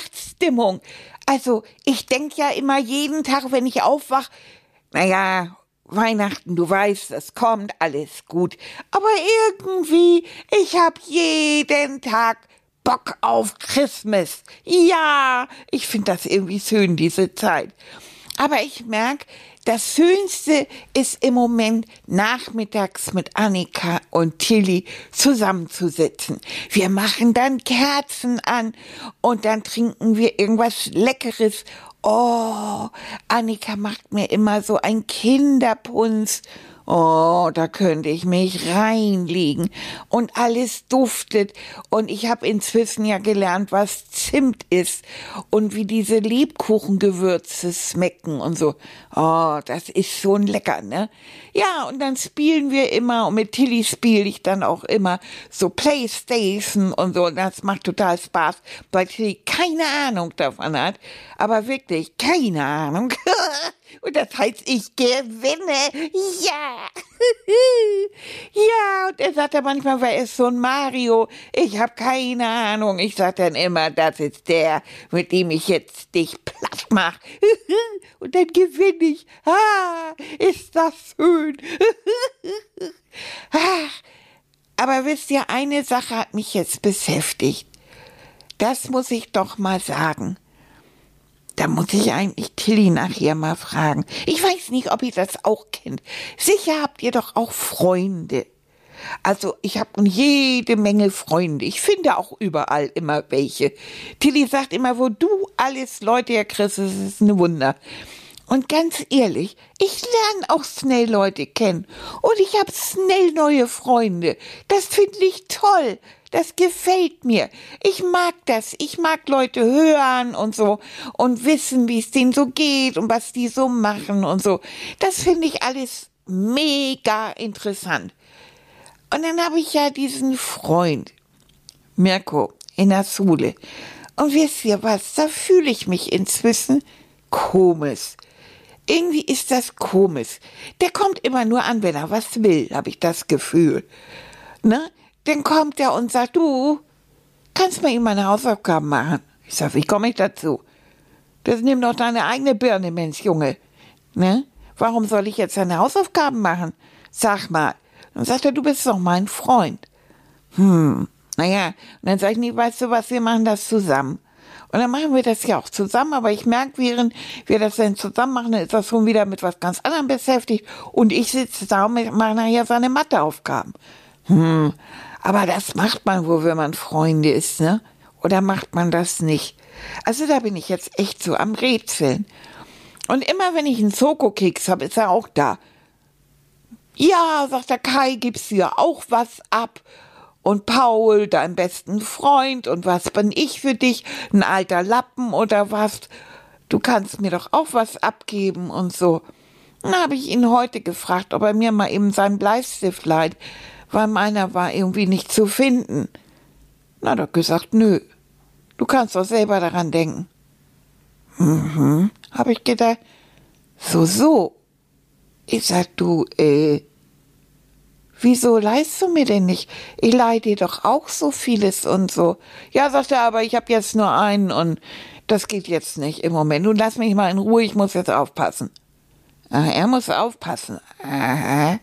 Weihnachtsstimmung. Also, ich denke ja immer jeden Tag, wenn ich aufwach, naja, Weihnachten, du weißt, es kommt, alles gut. Aber irgendwie, ich hab jeden Tag Bock auf Christmas. Ja, ich finde das irgendwie schön, diese Zeit. Aber ich merke, das Schönste ist im Moment nachmittags mit Annika und Tilly zusammenzusitzen. Wir machen dann Kerzen an und dann trinken wir irgendwas Leckeres Oh, Annika macht mir immer so ein Kinderpunz. Oh, da könnte ich mich reinlegen und alles duftet und ich habe inzwischen ja gelernt, was Zimt ist und wie diese Lebkuchengewürze schmecken und so. Oh, das ist schon lecker, ne? Ja, und dann spielen wir immer und mit Tilly spiele ich dann auch immer so Playstation und so. Das macht total Spaß, weil Tilly keine Ahnung davon hat, aber wirklich keine Ahnung. Und das heißt, ich gewinne. Ja. ja, und er sagt dann manchmal, wer ist so ein Mario? Ich habe keine Ahnung. Ich sag dann immer, das ist der, mit dem ich jetzt dich platt mach. und dann gewinne ich. Ah, ist das schön. Ach, aber wisst ihr, eine Sache hat mich jetzt beschäftigt. Das muss ich doch mal sagen. Da muss ich eigentlich Tilly nachher mal fragen. Ich weiß nicht, ob ihr das auch kennt. Sicher habt ihr doch auch Freunde. Also ich habe jede Menge Freunde. Ich finde auch überall immer welche. Tilly sagt immer, wo du alles Leute herkriegst, das ist ein Wunder. Und ganz ehrlich, ich lerne auch schnell Leute kennen. Und ich habe schnell neue Freunde. Das finde ich toll. Das gefällt mir. Ich mag das. Ich mag Leute hören und so und wissen, wie es denen so geht und was die so machen und so. Das finde ich alles mega interessant. Und dann habe ich ja diesen Freund, Mirko, in der Schule. Und wisst ihr was? Da fühle ich mich inzwischen komisch. Irgendwie ist das komisch. Der kommt immer nur an, wenn er was will, habe ich das Gefühl. Ne? Dann kommt er und sagt, du, kannst mir ihm meine Hausaufgaben machen? Ich sag, wie komme ich dazu? Das nimm doch deine eigene Birne, Mensch, Junge. Ne? Warum soll ich jetzt deine Hausaufgaben machen? Sag mal. Dann sagt er, du bist doch mein Freund. Hm, naja, und dann sag ich, nie, weißt du was, wir machen das zusammen. Und dann machen wir das ja auch zusammen, aber ich merke, während wir das dann zusammen machen, dann ist das schon wieder mit was ganz anderem beschäftigt und ich sitze da und mache nachher seine Matheaufgaben. Hm, aber das macht man wohl, wenn man Freunde ist, ne? Oder macht man das nicht? Also da bin ich jetzt echt so am Rätseln. Und immer wenn ich einen Soko-Keks habe, ist er auch da. Ja, sagt der Kai, gibst du ja auch was ab. Und Paul, dein besten Freund, und was bin ich für dich? Ein alter Lappen oder was? Du kannst mir doch auch was abgeben und so. Dann habe ich ihn heute gefragt, ob er mir mal eben seinen Bleistift leiht weil meiner war irgendwie nicht zu finden. Na, doch gesagt, nö. Du kannst doch selber daran denken. Mhm, hab ich gedacht. So, so. Ich sag, du, äh, wieso leihst du mir denn nicht? Ich leih dir doch auch so vieles und so. Ja, sagt er, aber ich hab jetzt nur einen und das geht jetzt nicht im Moment. Nun lass mich mal in Ruhe, ich muss jetzt aufpassen. Ah, er muss aufpassen. Aha.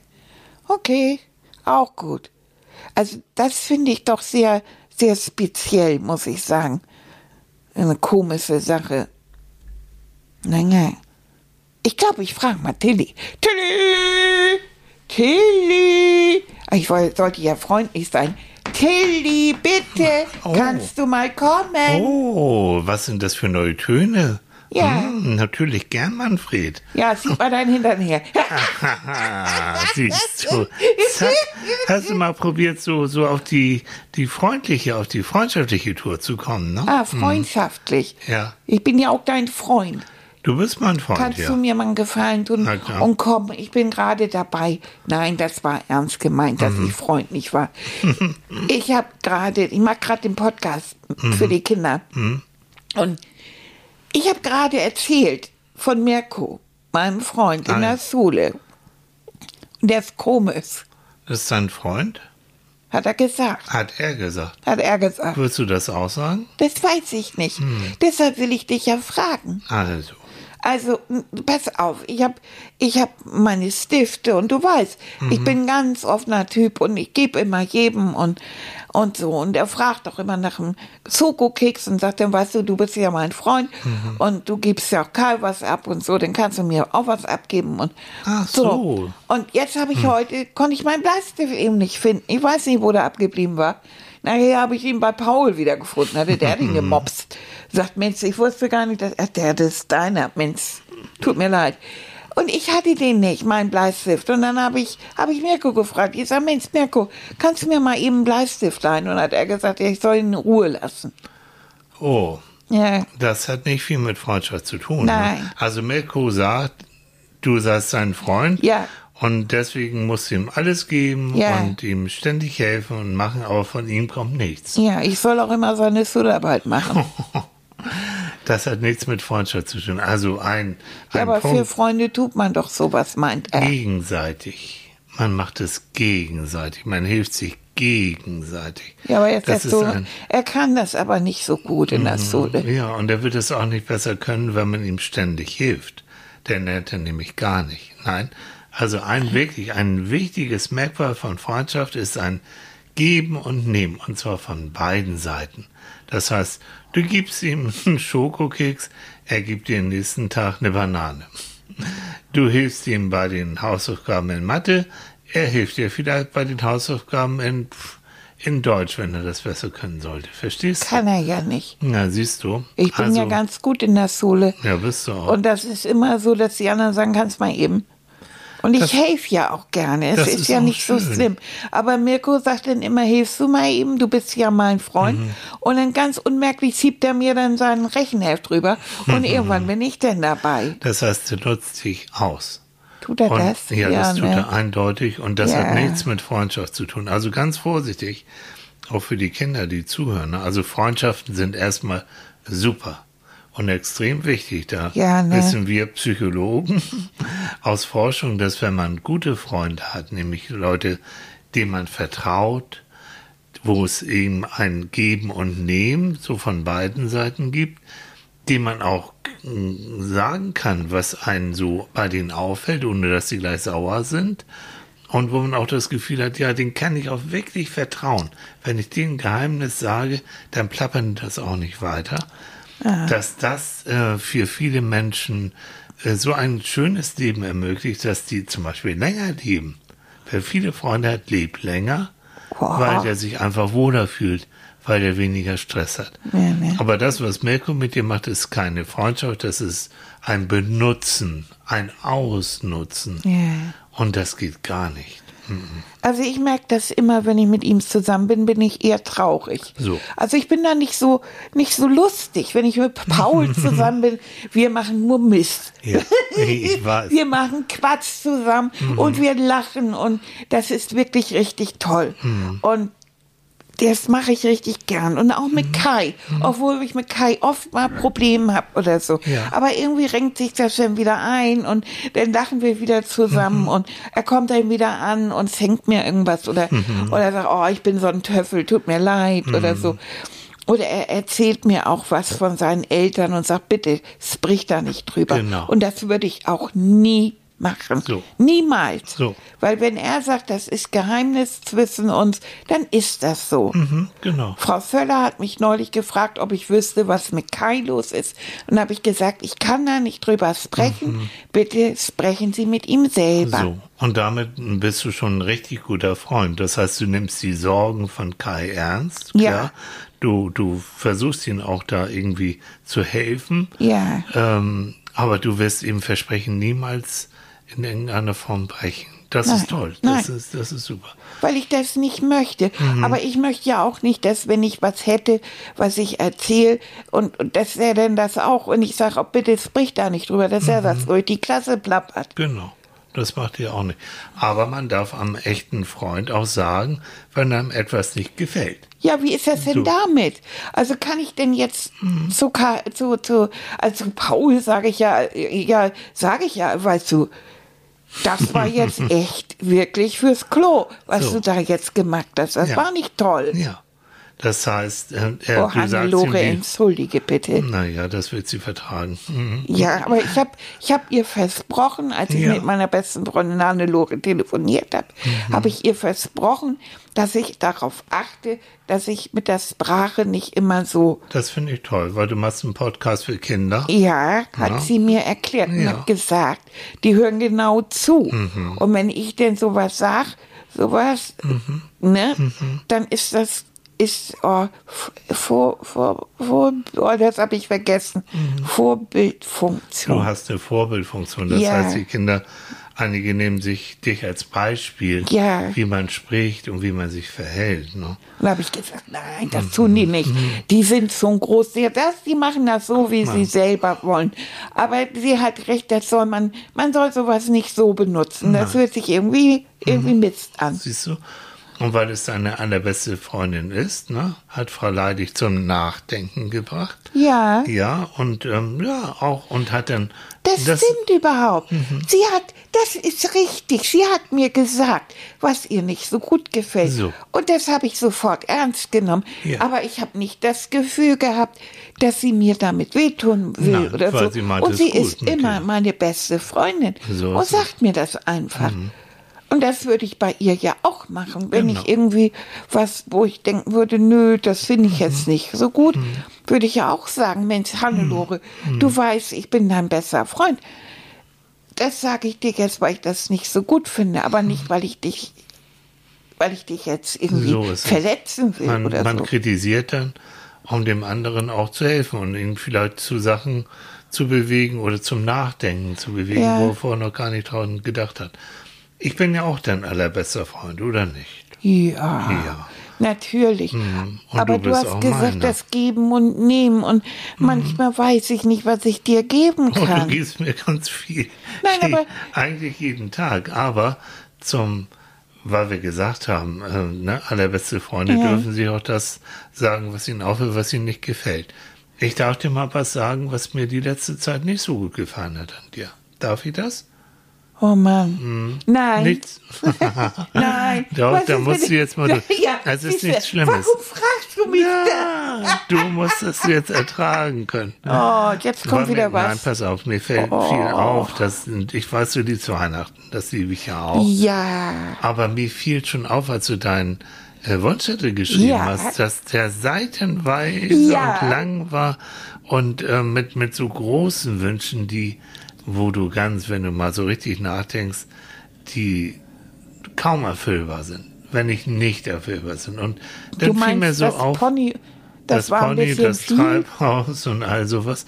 Okay. Auch gut. Also das finde ich doch sehr, sehr speziell, muss ich sagen. Eine komische Sache. Naja. Ich glaube, ich frage mal Tilly. Tilly! Tilly! Ich sollte ja freundlich sein. Tilly, bitte, oh. kannst du mal kommen? Oh, was sind das für neue Töne? Ja. Hm, natürlich gern, Manfred. Ja, sieht mal dein Hintern her. Siehst du. Zack. Hast du mal probiert, so, so auf die, die freundliche, auf die freundschaftliche Tour zu kommen, ne? Ah, freundschaftlich. Ja. Ich bin ja auch dein Freund. Du bist mein Freund, Kannst ja. du mir mal einen Gefallen tun und komm, ich bin gerade dabei. Nein, das war ernst gemeint, dass Mhm. ich freundlich war. ich habe gerade, ich mache gerade den Podcast Mhm. für die Kinder. Und ich habe gerade erzählt von Mirko, meinem Freund in der Schule. Der ist komisch, ist dein Freund? hat er gesagt. Hat er gesagt. Hat er gesagt. Würdest du das auch sagen? Das weiß ich nicht. Hm. Deshalb will ich dich ja fragen. Also. Also, pass auf, ich hab, ich hab meine Stifte und du weißt, ich bin ein ganz offener Typ und ich gebe immer jedem und, und so. Und er fragt auch immer nach einem Schokokeks und sagt dann, weißt du, du bist ja mein Freund und du gibst ja auch Karl was ab und so, dann kannst du mir auch was abgeben und Ach so. Und jetzt habe ich heute, konnte ich meinen Bleistift eben nicht finden. Ich weiß nicht, wo der abgeblieben war. Nachher habe ich ihn bei Paul wieder gefunden, hatte der den gemopst. Sagt, Mensch, ich wusste gar nicht, dass ach, der, das ist deiner. Mensch, tut mir leid. Und ich hatte den nicht, meinen Bleistift. Und dann habe ich, habe ich Mirko gefragt. Ich sage, Mensch, Mirko, kannst du mir mal eben einen Bleistift leihen? Und hat er gesagt, ich soll ihn in Ruhe lassen. Oh, Ja, das hat nicht viel mit Freundschaft zu tun. Nein. Ne? Also Mirko sagt, du seist sein Freund. Ja. Und deswegen musst du ihm alles geben Ja. und ihm ständig helfen und machen, aber von ihm kommt nichts. ja, ich soll auch immer seine Schularbeit machen. Das hat nichts mit Freundschaft zu tun. Also ein, Ja, ein aber für Punkt Freunde tut man doch sowas, meint er. gegenseitig. Man macht es gegenseitig. Man hilft sich gegenseitig. Ja, aber jetzt das ist so, ein, Mhm. er kann das aber nicht so gut in der Schule. Ja, und er wird es auch nicht besser können, wenn man ihm ständig hilft. Der nennt er nämlich gar nicht. Nein. Also ein wirklich, ein wichtiges Merkmal von Freundschaft ist ein Geben und Nehmen. Und zwar von beiden Seiten. Das heißt, du gibst ihm einen Schokokeks, er gibt dir am nächsten Tag eine Banane. Du hilfst ihm bei den Hausaufgaben in Mathe, er hilft dir vielleicht bei den Hausaufgaben in, in Deutsch, wenn er das besser können sollte. Verstehst du? Kann er ja nicht. Na, siehst du. Ich bin also, ja ganz gut in der Schule. Ja, bist du auch. Und das ist immer so, dass die anderen sagen, kannst mal eben. Und ich helfe ja auch gerne. Es ist, ist ja nicht so schön. schlimm. Aber Mirko sagt dann immer, hilfst du mal eben, du bist ja mein Freund. Mhm. Und dann ganz unmerklich schiebt er mir dann seinen Rechenheft drüber. Und irgendwann bin ich dann dabei. Das heißt, er nutzt dich aus. Tut er Und, das? Ja, das tut ne? er eindeutig. Und das Ja. hat nichts mit Freundschaft zu tun. Also ganz vorsichtig, auch für die Kinder, die zuhören. Also Freundschaften sind erstmal super und extrem wichtig. Da Ja, ne? wissen wir Psychologen aus Forschung, dass wenn man gute Freunde hat, nämlich Leute, denen man vertraut, wo es eben ein Geben und Nehmen so von beiden Seiten gibt, dem man auch mm, sagen kann, was einen so bei denen auffällt, ohne dass sie gleich sauer sind. Und wo man auch das Gefühl hat, ja, den kann ich auch wirklich vertrauen. Wenn ich denen ein Geheimnis sage, dann plappern das auch nicht weiter. Dass das äh, für viele Menschen äh, so ein schönes Leben ermöglicht, dass die zum Beispiel länger leben. Wer viele Freunde hat, lebt länger, Boah. weil der sich einfach wohler fühlt, weil er weniger Stress hat. Ja, ne? Aber das, was Mirko mit dir macht, ist keine Freundschaft, das ist ein Benutzen, ein Ausnutzen. Ja. Und das geht gar nicht. Also ich merke das immer, wenn ich mit ihm zusammen bin, bin ich eher traurig. So. Also ich bin da nicht so nicht so lustig, wenn ich mit Paul zusammen bin. Wir machen nur Mist. Ja, ich weiß. Wir machen Quatsch zusammen und wir lachen und das ist wirklich richtig toll. Und das mache ich richtig gern. Und auch mit Kai, obwohl ich mit Kai oft mal Probleme habe oder so. Ja. Aber irgendwie renkt sich das dann wieder ein und dann lachen wir wieder zusammen und er kommt dann wieder an und schenkt mir irgendwas oder, oder sagt, oh, ich bin so ein Töffel, tut mir leid oder so. Oder er erzählt mir auch was von seinen Eltern und sagt, bitte, sprich da nicht drüber. Genau. Und das würde ich auch nie machen. So. Niemals. So. Weil wenn er sagt, das ist Geheimnis zwischen uns, dann ist das so. Mhm, genau. Frau Völler hat mich neulich gefragt, ob ich wüsste, was mit Kai los ist. Und habe ich gesagt, ich kann da nicht drüber sprechen. Bitte sprechen Sie mit ihm selber. Mhm. So. Und damit bist du schon ein richtig guter Freund. Das heißt, du nimmst die Sorgen von Kai ernst. Ja. Klar. du, du versuchst ihnen auch da irgendwie zu helfen. Ja. Ähm, aber du wirst ihm versprechen, niemals in irgendeiner Form brechen. Das Nein, ist toll. Das nein. ist, das ist super. weil ich das nicht möchte. Mhm. Aber ich möchte ja auch nicht, dass wenn ich was hätte, was ich erzähle und, und dass er denn das auch und ich sage, oh, bitte sprich da nicht drüber, dass er Mhm. das durch die Klasse plappert. Genau. Das macht ihr auch nicht. Aber man darf einem echten Freund auch sagen, wenn einem etwas nicht gefällt. Ja, wie ist das denn So. damit? Also kann ich denn jetzt zu, Ka- zu, zu, also zu Paul sage ich ja, ja, sage ich ja, weißt du, das war jetzt echt wirklich fürs Klo, was So. du da jetzt gemacht hast. Das Ja. war nicht toll. Ja. Das heißt, äh, er, oh, du sagst wie- entschuldige bitte. naja, das wird sie vertragen. Mhm. Ja, aber ich habe ich hab ihr versprochen, als ich Ja. mit meiner besten Freundin Hannelore telefoniert habe, Mhm. habe ich ihr versprochen, dass ich darauf achte, dass ich mit der Sprache nicht immer so Das finde ich toll, weil du machst einen Podcast für Kinder. Ja, hat Ja. sie mir erklärt und Ja. Mhm. hat gesagt, die hören genau zu. Und wenn ich denn sowas sag, sowas, Mhm. ne, dann ist das ist oh, vor vor vor oh, das habe ich vergessen. Mhm. Du Vorbildfunktion. hast eine Vorbildfunktion. Das Ja. heißt, die Kinder, einige nehmen sich dich als Beispiel, Ja. wie man spricht und wie man sich verhält. Ne? Und da habe ich gesagt, nein, das tun die nicht. Mhm. Die sind so groß, die, das, die machen das so, wie sie selber wollen. Aber sie hat recht, das soll man, man soll sowas nicht so benutzen. Das hört sich irgendwie, irgendwie Mhm. Mist an. Siehst du? Und weil es deine allerbeste Freundin ist, ne, hat Frau Leidig zum Nachdenken gebracht. Ja, Ja, und ähm, ja, auch, und hat dann. das, stimmt überhaupt. Mhm. Sie hat, das ist richtig. Sie hat mir gesagt, was ihr nicht so gut gefällt. So. Und das habe ich sofort ernst genommen. Ja. Aber ich habe nicht das Gefühl gehabt, dass sie mir damit wehtun will Nein, oder so. sie meint Und sie ist immer dir. meine beste Freundin So und. Mhm. sagt mir das einfach. Und das würde ich bei ihr ja auch machen, wenn Genau. ich irgendwie was, wo ich denken würde, nö, das finde ich Mhm. jetzt nicht so gut, würde ich ja auch sagen, Mensch, Hannelore, Mhm. du weißt, ich bin dein bester Freund. Das sage ich dir jetzt, weil ich das nicht so gut finde, aber Mhm. nicht, weil ich dich, weil ich dich jetzt irgendwie So verletzen will Man, oder man so. kritisiert dann, um dem anderen auch zu helfen und ihn vielleicht zu Sachen zu bewegen oder zum Nachdenken zu bewegen, Ja. wo er vorher noch gar nicht dran gedacht hat. Ich bin ja auch dein allerbester Freund, oder nicht? Ja, Ja. natürlich. Mhm. Und Aber du du, hast gesagt, meine. Mhm. das Geben und Nehmen. Und manchmal weiß ich nicht, was ich dir geben Oh, du kann. gibst mir ganz viel. Nein, aber- Eigentlich jeden Tag. Aber zum, weil wir gesagt haben, äh, ne, allerbeste Freunde Ja. dürfen sie auch das sagen, was ihnen aufhört, was ihnen nicht gefällt. Ich darf dir mal was sagen, was mir die letzte Zeit nicht so gut gefallen hat an dir. Darf ich das? Oh Mann. Nein. Nichts? Nein. Doch, da musst du jetzt mal- Ja, Es ist nichts Schlimmes. Warum fragst du mich Ja, du musst das jetzt ertragen können. da? Oh, jetzt kommt Weil wieder mir, Nein, was. pass auf, mir fällt viel auf. Das, ich weiß, du liebst Weihnachten, das liebe ich ja auch. Ja. Aber mir fiel schon auf, als du deinen äh, Wunschzettel geschrieben Ja. hast, dass der seitenweise Ja. und lang war und äh, mit, mit so großen Wünschen, die, wo du ganz, wenn du mal so richtig nachdenkst, die kaum erfüllbar sind, wenn nicht nicht erfüllbar sind. Und dann Du fiel meinst mir so das auf, Pony, das, war ein Pony, das. Treibhaus und all sowas.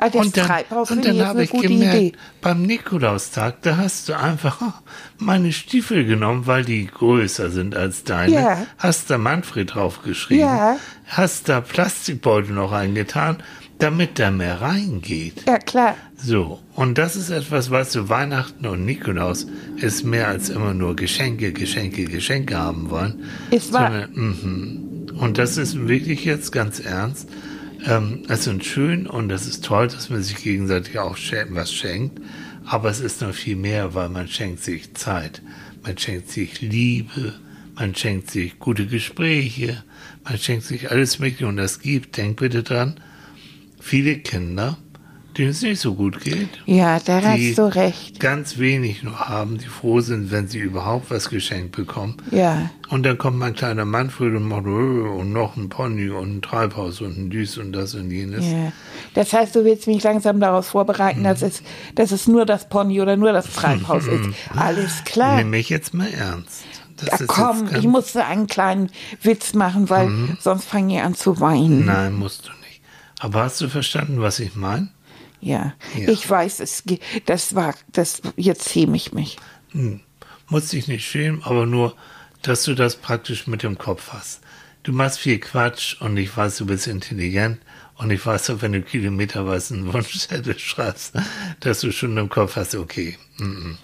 Ah, das und dann, Treibhaus und dann habe ich gemerkt, Idee. beim Nikolaustag, da hast du einfach meine Stiefel genommen, weil die größer sind als deine. Ja. Hast da Manfred draufgeschrieben. Ja. Hast da Plastikbeutel noch reingetan, damit da mehr reingeht. Ja, klar. So, und das ist etwas, weißt du, Weihnachten und Nikolaus ist mehr als immer nur Geschenke, Geschenke, Geschenke haben wollen. Ist wahr. Sondern, mhm. Und das ist wirklich jetzt ganz ernst. Ähm, es sind schön und es ist toll, dass man sich gegenseitig auch was schenkt. Aber es ist noch viel mehr, weil man schenkt sich Zeit. Man schenkt sich Liebe. Man schenkt sich gute Gespräche. Man schenkt sich alles Mögliche und das gibt. Denk bitte dran, viele Kinder, denen es nicht so gut geht, Ja, da hast du recht. ganz wenig nur haben, die froh sind, wenn sie überhaupt was geschenkt bekommen. Ja. Und dann kommt mein kleiner Manfred und macht "Äh, und noch ein Pony und ein Treibhaus und ein dies und das und jenes. Ja. Das heißt, du willst mich langsam darauf vorbereiten, dass, es, dass es nur das Pony oder nur das Treibhaus ist. Alles klar. Nimm mich jetzt mal ernst. Das ist komm, ich musste einen kleinen Witz machen, weil sonst fange ich an zu weinen. Nein, musst du nicht. Aber hast du verstanden, was ich meine? Ja. Ja. ich weiß, es, das war, das, jetzt schäme ich mich. Hm. Muss dich nicht schämen, aber nur, dass du das praktisch mit dem Kopf hast. Du machst viel Quatsch und ich weiß, du bist intelligent und ich weiß auch, wenn du kilometerweise einen Wunschzettel schreibst, dass du schon im Kopf hast, okay. mm, mm.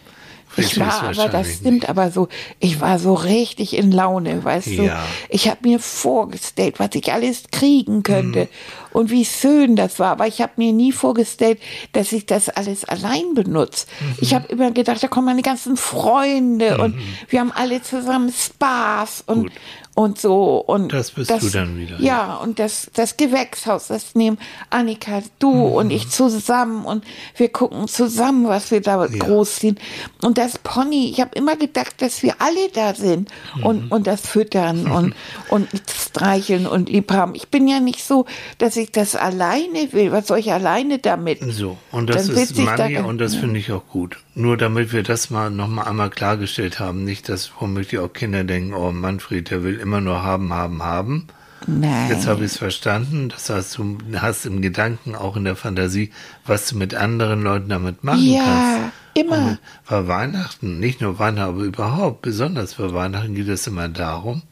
Ich war aber, das stimmt aber so, ich war so richtig in Laune, weißt du. Ja. Ich habe mir vorgestellt, was ich alles kriegen könnte Mhm. und wie schön das war. Aber ich habe mir nie vorgestellt, dass ich das alles allein benutze. Mhm. Ich habe immer gedacht, da kommen meine ganzen Freunde und wir haben alle zusammen Spaß und Gut. Und so und Das bist du dann wieder, Ja, und das das Gewächshaus, das nehmen Annika, du und ich zusammen und wir gucken zusammen, was wir da großziehen. Und das Pony, ich habe immer gedacht, dass wir alle da sind und und das füttern und und streicheln und lieb haben. Ich bin ja nicht so, dass ich das alleine will. Was soll ich alleine damit? So, und das Dann ist ich da und das finde ich auch gut. Nur damit wir das mal nochmal einmal klargestellt haben, nicht, dass womöglich auch Kinder denken, oh Manfred, der will immer nur haben, haben, haben. Nein. Jetzt habe ich es verstanden. Das heißt, du hast im Gedanken, auch in der Fantasie, was du mit anderen Leuten damit machen Ja, kannst. immer. Und bei Weihnachten, nicht nur Weihnachten, aber überhaupt, besonders bei Weihnachten geht es immer darum,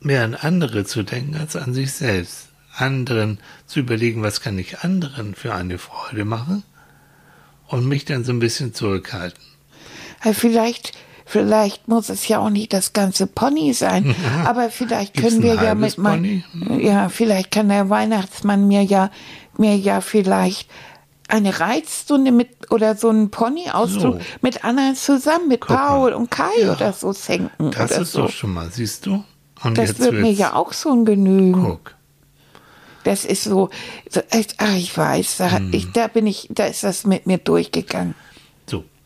mehr an andere zu denken als an sich selbst. Anderen zu überlegen, was kann ich anderen für eine Freude machen und mich dann so ein bisschen zurückhalten. Ja, Vielleicht, vielleicht muss es ja auch nicht das ganze Pony sein, aber vielleicht können ein wir ja mit mein, Pony? ja, vielleicht kann der Weihnachtsmann mir ja, mir ja vielleicht eine Reitstunde mit oder so einen Ponyausflug So. mit anderen zusammen, mit Guck mal. Paul und Kai Ja. oder so schenken Das ist so. doch schon mal, siehst du? Und Das wird mir ja auch schon genügen. Guck. Das ist so, so ach, ich weiß, da, Hm. ich, da bin ich, da ist das mit mir durchgegangen.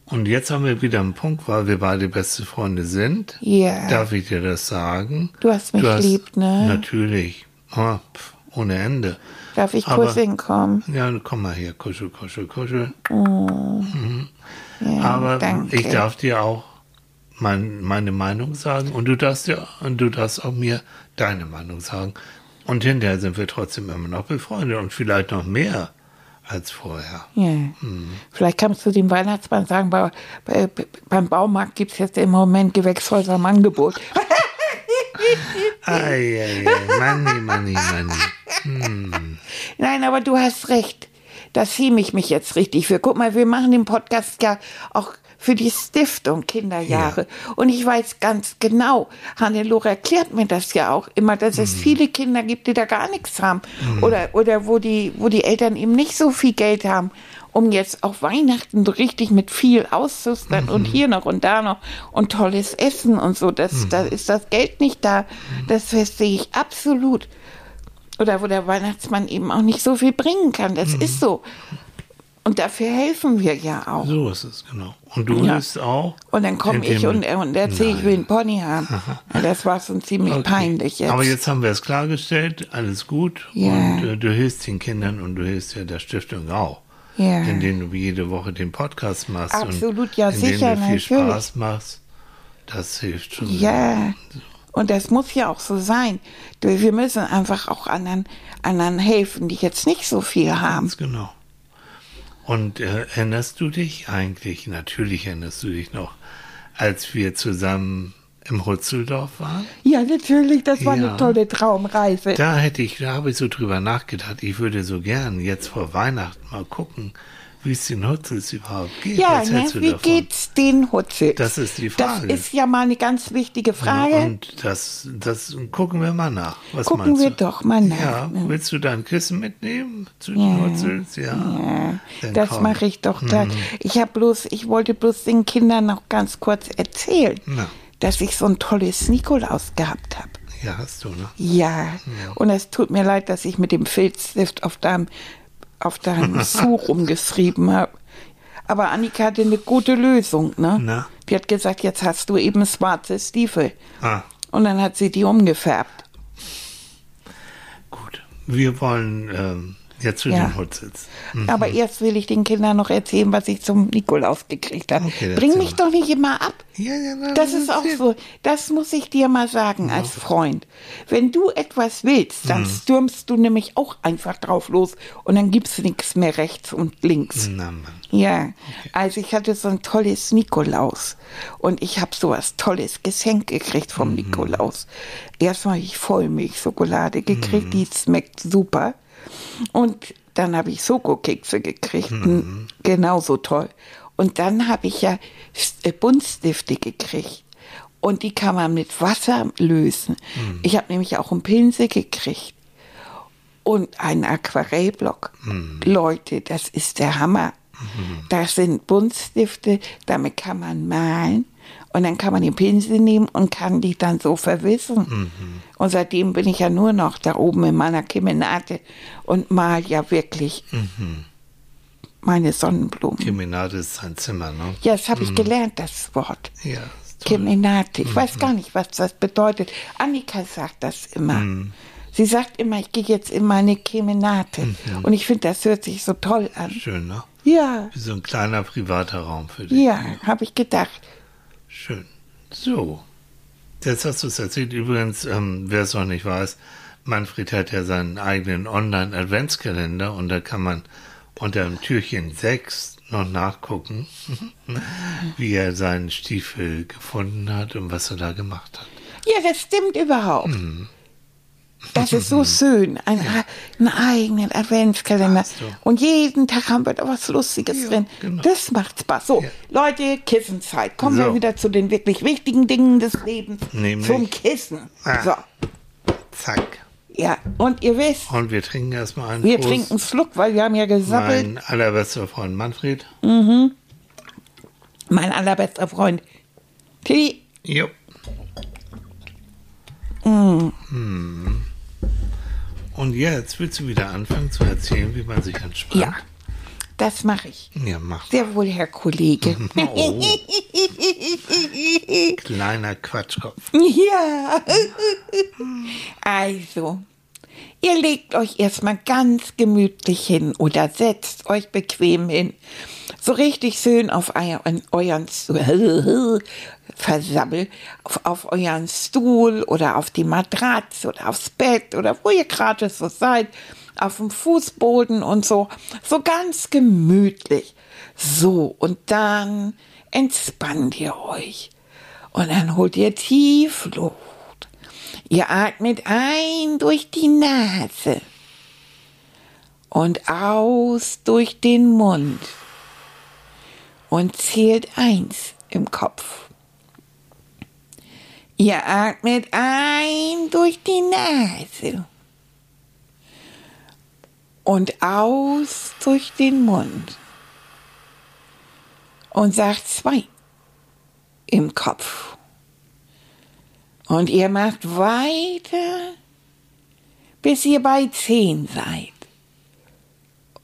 Und jetzt haben wir wieder einen Punkt, weil wir beide beste Freunde sind. Ja. Darf ich dir das sagen? Du hast mich lieb, ne? Natürlich. Ah, pf, ohne Ende. Darf ich Aber- kurz hinkommen? Ja, komm mal her, kuschel, kuschel, kuschel. Mhm. Ja, Aber danke. ich darf dir auch mein, meine Meinung sagen und du darfst ja und du darfst auch mir deine Meinung sagen. Und hinterher sind wir trotzdem immer noch befreundet und vielleicht noch mehr als vorher. Ja. Hm. Vielleicht kannst du dem Weihnachtsmann sagen, bei, bei, beim Baumarkt gibt es jetzt im Moment Gewächshäuser im Angebot. Ei, ei, ei, Manni, Manni, Manni. Nein, aber du hast recht. Da schäme ich mich jetzt richtig für. Guck mal, wir machen den Podcast ja auch für die Stiftung Kinderjahre. Und ich weiß ganz genau, Hannelore erklärt mir das ja auch immer, dass Mhm. es viele Kinder gibt, die da gar nichts haben. Oder, oder wo die, wo die Eltern eben nicht so viel Geld haben, um jetzt auch Weihnachten so richtig mit viel auszustern und hier noch und da noch und tolles Essen und so. Das, Da ist das Geld nicht da. Das verstehe ich absolut oder wo der Weihnachtsmann eben auch nicht so viel bringen kann. Das ist so. Und dafür helfen wir ja auch. So ist es, genau. Und du Ja. bist auch. Und dann komme ich indem- und, und erzähle, ich will einen Pony haben. Das war schon ziemlich Okay. peinlich jetzt. Aber jetzt haben wir es klargestellt, alles gut. Ja. Und äh, du hilfst den Kindern und du hilfst ja der Stiftung auch. Ja. Indem du jede Woche den Podcast machst. Absolut, und ja, indem sicher, du viel natürlich. Spaß machst. Das hilft schon. Ja, und das muss ja auch so sein. Wir müssen einfach auch anderen, anderen helfen, die jetzt nicht so viel haben. Ganz genau. Und äh, erinnerst du dich eigentlich, natürlich erinnerst du dich noch, als wir zusammen im Hutzeldorf waren? Ja, natürlich, das war Ja. eine tolle Traumreise. Da hätte ich, da habe ich so drüber nachgedacht, ich würde so gern jetzt vor Weihnachten mal gucken, wie es den Hutzels überhaupt geht. Ja, ne? wie davon? geht's den Hutzel? Das ist die Frage. Das ist ja mal eine ganz wichtige Frage. Und das, das gucken wir mal nach. Was Gucken wir du? doch mal nach, Ja, ne? willst du dein Kissen mitnehmen zu den Hutzels? Ja. Dann Das mache ich doch gleich. Ich habe bloß, ich wollte bloß den Kindern noch ganz kurz erzählen, Na. dass ich so ein tolles Nikolaus gehabt habe. Ja, hast du, ne? Ja. Und es tut mir leid, dass ich mit dem Filzstift auf deinem, auf deinem Schuh rumgeschrieben habe. Aber Annika hatte eine gute Lösung, ne? Na? Die hat gesagt, jetzt hast du eben schwarze Stiefel. Ah, Und dann hat sie die umgefärbt. gut. Wir wollen ähm, Jetzt zu Ja. den Hutzels. Aber erst will ich den Kindern noch erzählen, was ich zum Nikolaus gekriegt habe. Okay, Bring mich doch nicht immer ab. Ja, ja, na, Das ist auch so. Das muss ich dir mal sagen als Freund. Wenn du etwas willst, Mhm. dann stürmst du nämlich auch einfach drauf los und dann gibt's nichts mehr rechts und links. Na. Ja, also ich hatte so ein tolles Nikolaus und ich habe so was tolles Geschenk gekriegt vom Mhm. Nikolaus. Erstmal habe ich Vollmilchschokolade Mhm. gekriegt, die schmeckt super. Und dann habe ich Schokokekse gekriegt, Mhm. genauso toll. Und dann habe ich ja äh, Buntstifte gekriegt. Und die kann man mit Wasser lösen. Mhm. Ich habe nämlich auch einen Pinsel gekriegt und einen Aquarellblock. Leute, das ist der Hammer. Das sind Buntstifte, damit kann man malen und dann kann man den Pinsel nehmen und kann die dann so verwissen. Und seitdem bin ich ja nur noch da oben in meiner Kemenate und mal ja wirklich meine Sonnenblumen. Kemenate ist sein Zimmer, ne? Ja, das habe ich gelernt, das Wort. Ja. Kemenate. Ich weiß gar nicht, was das bedeutet. Annika sagt das immer. Sie sagt immer, ich gehe jetzt in meine Kemenate. Und ich finde, das hört sich so toll an. Schön, ne? Ja, Wie so ein kleiner privater Raum für dich. ja, habe ich gedacht. Schön. So. Jetzt hast du es erzählt. Übrigens, ähm, wer es noch nicht weiß, Manfred hat ja seinen eigenen Online-Adventskalender und da kann man unter dem Türchen 6 noch nachgucken, wie er seinen Stiefel gefunden hat und was er da gemacht hat. Ja, das stimmt überhaupt. Das ist so schön. Ein, einen eigenen Adventskalender. Und jeden Tag haben wir da was Lustiges Ja, drin. genau. Das macht Spaß. So, Ja. Leute, Kissenzeit. Kommen So. wir wieder zu den wirklich wichtigen Dingen des Lebens. Nämlich? Zum Kissen. Ah. So, Zack. ja. Und ihr wisst, Und wir trinken erstmal einen wir Prost. trinken Schluck, weil wir haben ja gesappelt. Mein allerbester Freund Manfred. Mein allerbester Freund. Tilly, Jo. Hm. Und jetzt willst du wieder anfangen zu erzählen, wie man sich entspannt? ja, das mache ich. Ja, mach. Sehr wohl, Herr Kollege. Oh, kleiner Quatschkopf. Ja. Also, ihr legt euch erstmal ganz gemütlich hin oder setzt euch bequem hin. So richtig schön auf euren, euren Versammel, auf, auf euren Stuhl oder auf die Matratze oder aufs Bett oder wo ihr gerade so seid, auf dem Fußboden und so. So ganz gemütlich. So, und dann entspannt ihr euch. Und dann holt ihr tief Luft. Ihr atmet ein durch die Nase und aus durch den Mund und zählt eins im Kopf. Ihr atmet ein durch die Nase und aus durch den Mund und sagt zwei im Kopf. Und ihr macht weiter, bis ihr bei zehn seid.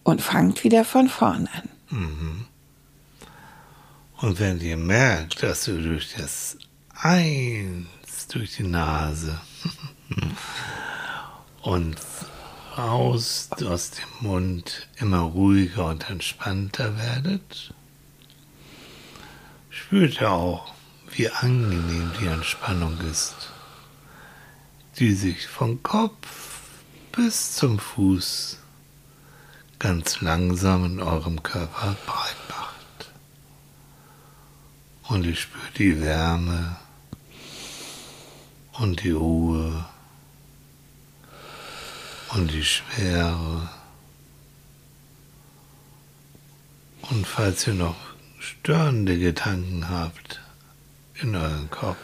Und fangt wieder von vorn an. Und wenn ihr merkt, dass du durch das Eins, durch die Nase und raus aus dem Mund immer ruhiger und entspannter werdet, spürt ihr auch, wie angenehm die Entspannung ist, die sich vom Kopf bis zum Fuß ganz langsam in eurem Körper breit macht. Und ihr spürt die Wärme und die Ruhe und die Schwere. Und falls ihr noch störende Gedanken habt in euren Kopf,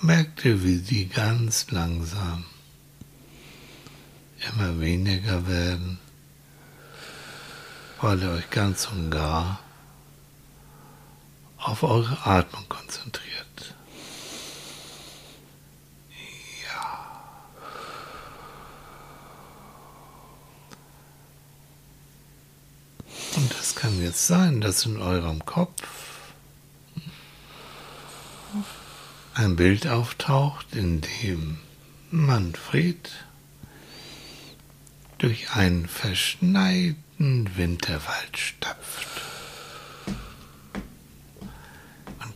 merkt ihr, wie die ganz langsam immer weniger werden, weil ihr euch ganz und gar auf eure Atmung konzentriert. Ja. Und es kann jetzt sein, dass in eurem Kopf ein Bild auftaucht, in dem Manfred durch einen verschneiten Winterwald stapft.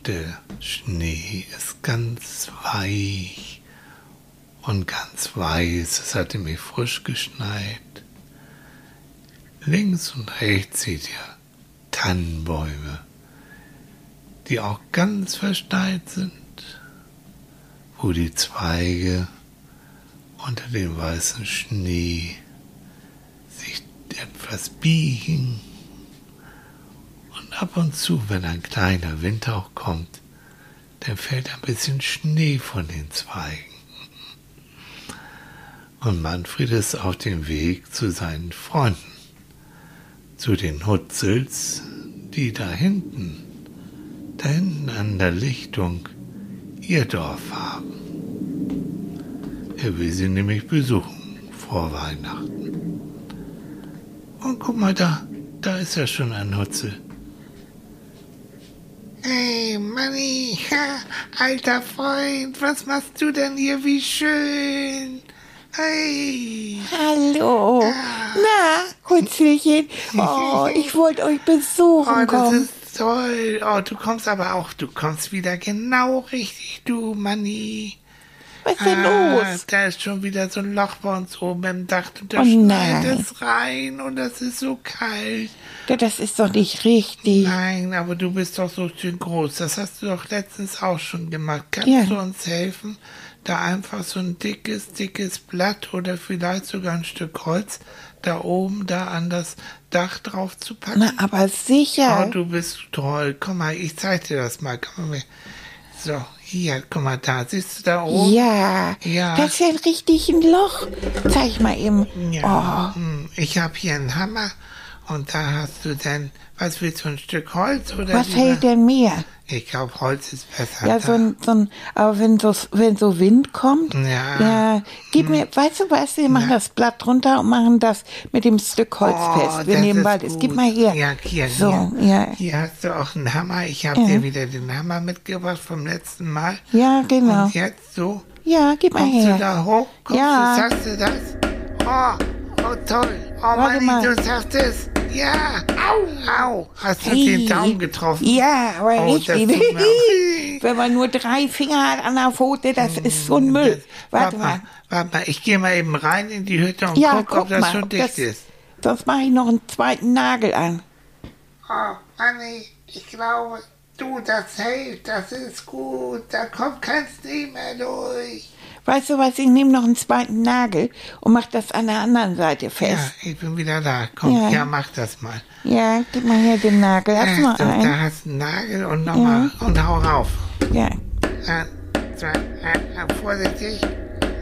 Der Schnee ist ganz weich und ganz weiß. Es hat nämlich frisch geschneit. Links und rechts seht ihr Tannenbäume, die auch ganz verschneit sind, wo die Zweige unter dem weißen Schnee sich etwas biegen ab und zu, wenn ein kleiner Windhauch kommt, dann fällt ein bisschen Schnee von den Zweigen. Und Manfred ist auf dem Weg zu seinen Freunden, zu den Hutzels, die da hinten, da hinten an der Lichtung ihr Dorf haben. Er will sie nämlich besuchen vor Weihnachten. Und guck mal da, da ist ja schon ein Hutzel. Hey, Manni, alter Freund, was machst du denn hier? Wie schön. Hey. Hallo. Na, Hutzelchen. Oh, ich wollte euch besuchen Oh, das kommen. ist toll. Oh, du kommst aber auch, du kommst wieder genau richtig, du Manni. Was ist denn Ah, los? Da ist schon wieder so ein Loch bei uns oben im Dach und da Oh schneit es rein und das ist so kalt. Ja, Das ist doch nicht richtig. Nein, aber du bist doch so schön groß. Das hast du doch letztens auch schon gemacht. Kannst Ja. du uns helfen, da einfach so ein dickes, dickes Blatt oder vielleicht sogar ein Stück Holz da oben da an das Dach drauf zu packen? Na, aber sicher. Oh, du bist toll. Komm mal, ich zeig dir das mal. Komm mal. So, hier, guck mal da. Siehst du da oben? Ja, Ja. das ist ja richtig ein Loch. Zeig mal eben. Ja, hm, ich habe hier einen Hammer und da hast du dann, was willst du, ein Stück Holz oder Oh, was lieber- hält denn mehr? Ich glaube, Holz ist besser. Ja, da. so ein, so ein, aber wenn so, wenn so Wind kommt, Ja. ja, gib mir, weißt du was, wir machen das Blatt runter und machen das mit dem Stück Holz fest. Wir das nehmen bald, es gib mal her. Ja, hier, So, hier. ja. Hier hast du auch einen Hammer. Ich habe Ja. dir wieder den Hammer mitgebracht vom letzten Mal. Ja, genau. Und jetzt so. Ja, gib mal Kommst her. du da hoch? Kommst Ja. du, sagst du das? Oh, oh toll. Oh, Warte Manni, mal. du sagst es. Ja. Au. Au. Hast du Hey. den Daumen getroffen? Ja, aber Oh, richtig. Wenn man nur drei Finger hat an der Pfote, das ist so ein Müll. Warte Warte mal. mal, warte mal. Ich gehe mal eben rein in die Hütte und Ja, guck, guck ob das mal. schon ob dicht das, ist. Sonst mache ich noch einen zweiten Nagel an. Oh, Anni, ich glaube, du, das hält, das ist gut. Da kommt kein Schnee mehr durch. Weißt du was, ich nehme noch einen zweiten Nagel und mache das an der anderen Seite Ja, fest. ich bin wieder da. Komm, Ja. ja, mach das mal. Ja, gib mal her den Nagel. Hast du Ja, noch so, einen? da hast du einen Nagel und nochmal und hau rauf. Ja. Ein, zwei, ein, ein, vorsichtig.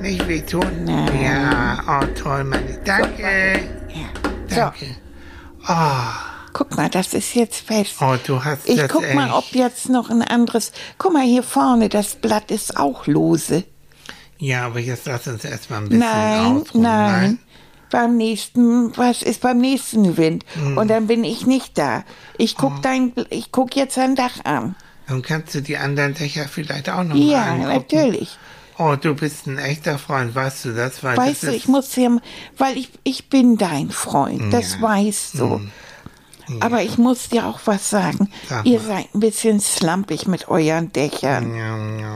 Nicht wehtun. Nein. Ja, oh toll, Manni. Danke. ja. So, Danke. Oh, guck mal, das ist jetzt fest. oh, du hast Ich das guck mal, echt. ob jetzt noch ein anderes. Guck mal hier vorne, das Blatt ist auch lose. Ja, aber jetzt lass uns erstmal ein bisschen Nein, ausruhen. nein. Beim nächsten, was ist beim nächsten Wind? Hm. Und dann bin ich nicht da. Ich Oh. guck dein, ich guck jetzt dein Dach an. Dann kannst du die anderen Dächer vielleicht auch noch Ja, mal angucken. natürlich. Oh, du bist ein echter Freund, weißt du das? Weil Weißt du, das ich muss dir, weil ich, ich bin dein Freund, das Ja. Hm. weißt du. Aber ich muss dir auch was sagen. Sag Ihr seid ein bisschen slampig mit euren Dächern. Ja, ja, ja.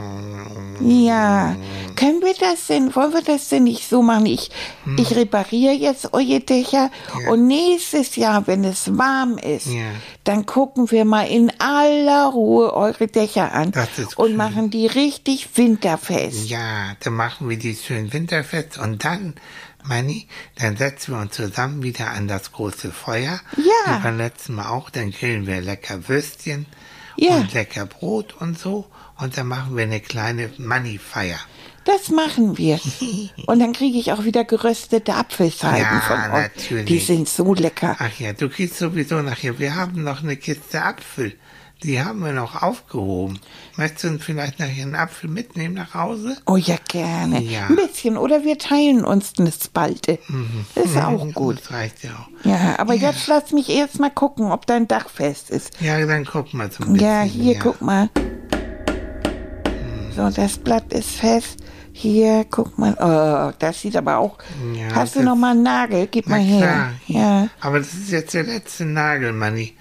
Ja. Können wir das denn, wollen wir das denn nicht so machen? Ich, Hm. ich repariere jetzt eure Dächer und nächstes Jahr, wenn es warm ist, Ja. dann gucken wir mal in aller Ruhe eure Dächer an und schön. machen die richtig winterfest. Ja, dann machen wir die schön winterfest und dann, Manni, dann setzen wir uns zusammen wieder an das große Feuer. Ja. Wie beim letzten Mal auch, dann grillen wir lecker Würstchen Ja. und lecker Brot und so. Und dann machen wir eine kleine Manni-Feier. Das machen wir. Und dann kriege ich auch wieder geröstete Apfelscheiben Ja, von euch. natürlich. Die sind so lecker. Ach ja, du kriegst sowieso nachher. Wir haben noch eine Kiste Apfel. Die haben wir noch aufgehoben. Möchtest du vielleicht nachher einen Apfel mitnehmen nach Hause? Oh ja, gerne. Ja. Ein bisschen. Oder wir teilen uns eine Spalte. Das ist auch gut. Das reicht ja auch. Ja, aber jetzt lass mich erst mal gucken, ob dein Dach fest ist. Ja, dann guck mal ein bisschen. Ja, hier, ja. guck mal. So, das Blatt ist fest. Hier, guck mal. Oh, das sieht aber auch. Ja, Hast du noch mal einen Nagel? Gib mal her. klar. Ja, Aber das ist jetzt der letzte Nagel, Manni.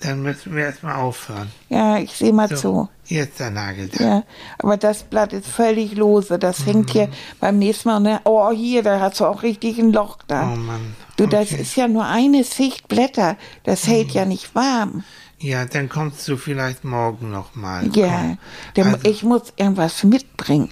Dann müssen wir erstmal aufhören. ja, ich sehe mal So, zu. hier ist der Nagel da. Ja, aber das Blatt ist völlig lose. Das hängt hier beim nächsten Mal. Ne? Oh, hier, da hast du auch richtig ein Loch da. Oh Mann. Du, das Okay. ist ja nur eine Schicht Blätter. Das hält ja nicht warm. Ja, dann kommst du vielleicht morgen nochmal. Ja, Also- ich muss irgendwas mitbringen.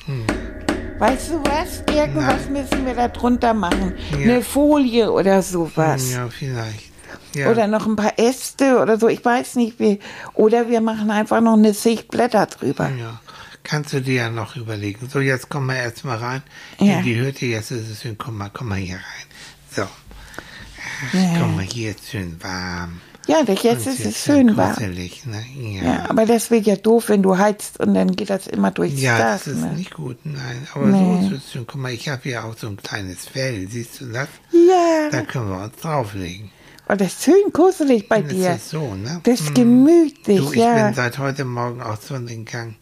Weißt du was? Irgendwas müssen wir da drunter machen. Ja. Eine Folie oder sowas. Ja, vielleicht. Ja. Oder noch ein paar Äste oder so. Ich weiß nicht wie. Oder wir machen einfach noch eine Schicht Blätter drüber. Ja, kannst du dir ja noch überlegen. So, jetzt komm mal erstmal rein Ja. in die Hütte. Jetzt ist es schön. Komm mal, komm mal hier rein. So. Ach, Ja. Komm mal, hier ist schön warm. Ja, jetzt Und ist es schön warm. Ne? Ja. Ja, aber das wird ja doof, wenn du heizt und dann geht das immer durchs Ja, Dach. das ist ne? nicht gut, nein. Aber Nee. so ist es schön. Guck mal, ich habe hier auch so ein kleines Fell. Siehst du das? Ja, Da können wir uns drauflegen. Oh, das ist schön kuschelig bei Das dir. ist so, ne? Das ist Mm. gemütlich, Du, ich ja. bin seit heute Morgen auch so in den Gang.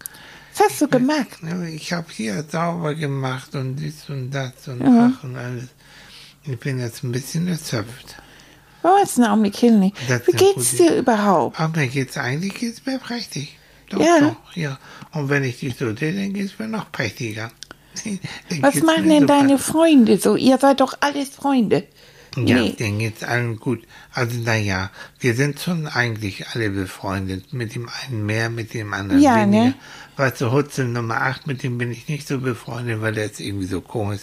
Was hast du gemacht? Ja, Ich habe hier sauber gemacht und dies und das und Ja. ach und alles. Ich bin jetzt ein bisschen erschöpft. Was, Naomi Kinley? Das Wie ist ja geht's dir überhaupt? Aber mir geht's eigentlich geht's mir prächtig. Doch, Ja. doch, ja. Und wenn ich dich so sehe, dann geht's mir noch prächtiger. Was machen denn super. deine Freunde so? Ihr seid doch alles Freunde. Ja, Nee. denen geht's allen gut. Also naja, wir sind schon eigentlich alle befreundet. Mit dem einen mehr, mit dem anderen Ja, weniger. ne? Weißt du, Hutzel Nummer 8, mit dem bin ich nicht so befreundet, weil der ist irgendwie so komisch.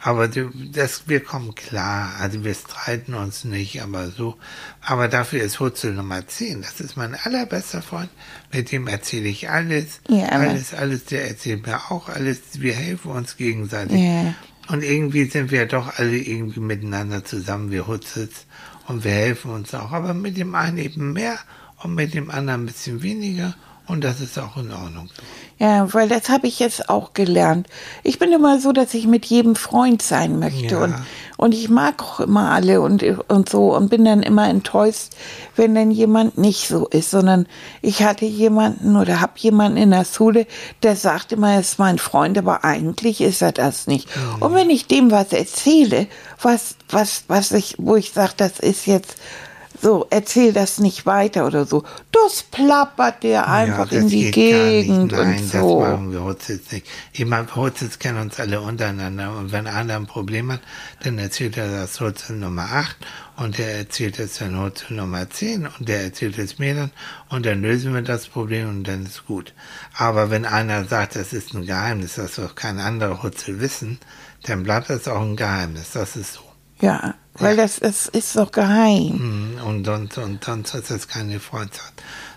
Aber das, wir kommen klar. Also wir streiten uns nicht, aber so. Aber dafür ist Hutzel Nummer 10. Das ist mein allerbester Freund. Mit dem erzähle ich alles. Ja, alles, alles. Der erzählt mir auch alles. Wir helfen uns gegenseitig. Ja. Und irgendwie sind wir doch alle irgendwie miteinander zusammen, wir Hutzels. Und wir helfen uns auch. Aber mit dem einen eben mehr und mit dem anderen ein bisschen weniger. Und das ist auch in Ordnung. Ja, weil das habe ich jetzt auch gelernt. Ich bin immer so, dass ich mit jedem Freund sein möchte Ja. und und ich mag auch immer alle und und so und bin dann immer enttäuscht, wenn dann jemand nicht so ist, sondern ich hatte jemanden oder habe jemanden in der Schule, der sagt immer, er ist mein Freund, aber eigentlich ist er das nicht. Und wenn ich dem was erzähle, was was was ich wo ich sage, das ist jetzt so, erzähl das nicht weiter oder so. Das plappert der einfach das in die. Gegend Nein, und das so. machen wir Hutzels nicht. Ich meine, Hutzels kennen uns alle untereinander. Und wenn einer ein Problem hat, dann erzählt er das Hutzel Nummer 8 und der erzählt es dann Hutzel Nummer 10 und der erzählt es mir dann und dann lösen wir das Problem und dann ist gut. Aber wenn einer sagt, das ist ein Geheimnis, das wird kein anderer Hutzel wissen, dann bleibt das auch ein Geheimnis. Das ist so. Ja, weil das, das ist doch geheim. Mm, Und sonst, und sonst ist das keine Freundschaft.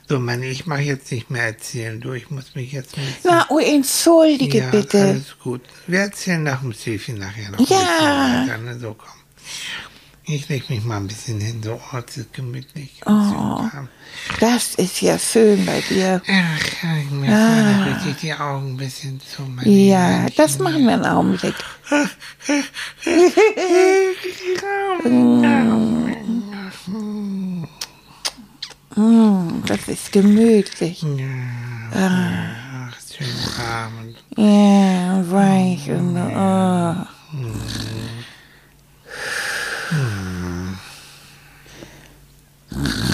So, meine, ich mache jetzt nicht mehr erzählen. Du, ich muss mich jetzt ein Na, oh, entschuldige ja, bitte. alles gut. Wir erzählen nach dem Schäfchen nachher noch ein Ja. bisschen weiter. Ne? So, komm. Ich leg mich mal ein bisschen hin, so ortsgemütlich. Oh. Das ist ja schön bei dir. Ach, ja, mir fallen richtig die Augen ein bisschen zu. Ja, das machen wir einen Augenblick. Mm, das ist gemütlich. Ach, schön warm. Ja, weich und oh. Mm-hmm.